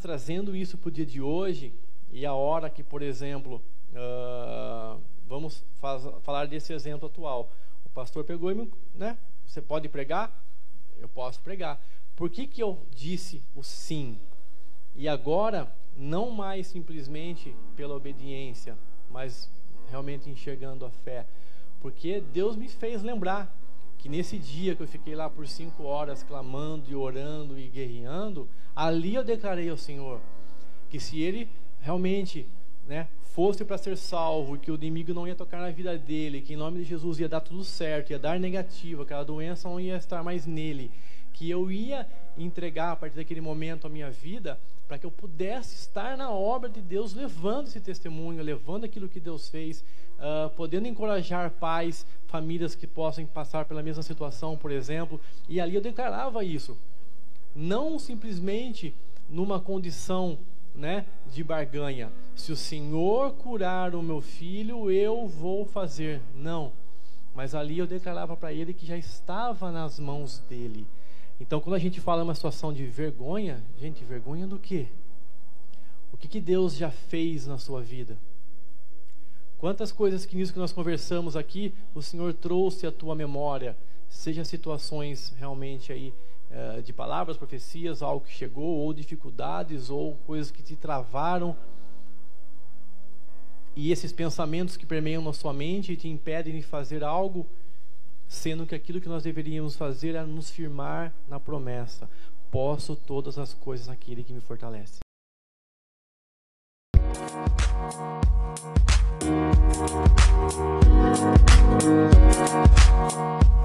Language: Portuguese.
trazendo isso para o dia de hoje, e a hora que, por exemplo, uh, vamos faz, falar desse exemplo atual. O pastor pegou e me, né? Você pode pregar? Eu posso pregar. Por que, que eu disse o sim? E agora, não mais simplesmente pela obediência, mas realmente enxergando a fé. Porque Deus me fez lembrar que nesse dia que eu fiquei lá por cinco horas clamando e orando e guerreando, ali eu declarei ao Senhor que se Ele realmente né, fosse para ser salvo, que o inimigo não ia tocar na vida dele, que em nome de Jesus ia dar tudo certo, ia dar negativa, que a doença não ia estar mais nele, que eu ia entregar a partir daquele momento a minha vida para que eu pudesse estar na obra de Deus, levando esse testemunho, levando aquilo que Deus fez, uh, podendo encorajar pais, famílias que possam passar pela mesma situação, por exemplo. E ali eu declarava isso. Não simplesmente numa condição né, de barganha. Se o Senhor curar o meu filho, eu vou fazer. Não. Mas ali eu declarava para ele que já estava nas mãos dele. Então, quando a gente fala uma situação de vergonha, gente, vergonha do quê? O que, que Deus já fez na sua vida? Quantas coisas que nisso que nós conversamos aqui, o Senhor trouxe à tua memória, seja situações realmente aí eh, de palavras, profecias, algo que chegou, ou dificuldades, ou coisas que te travaram, e esses pensamentos que permeiam na sua mente e te impedem de fazer algo sendo que aquilo que nós deveríamos fazer era nos firmar na promessa: posso todas as coisas naquele que me fortalece. Música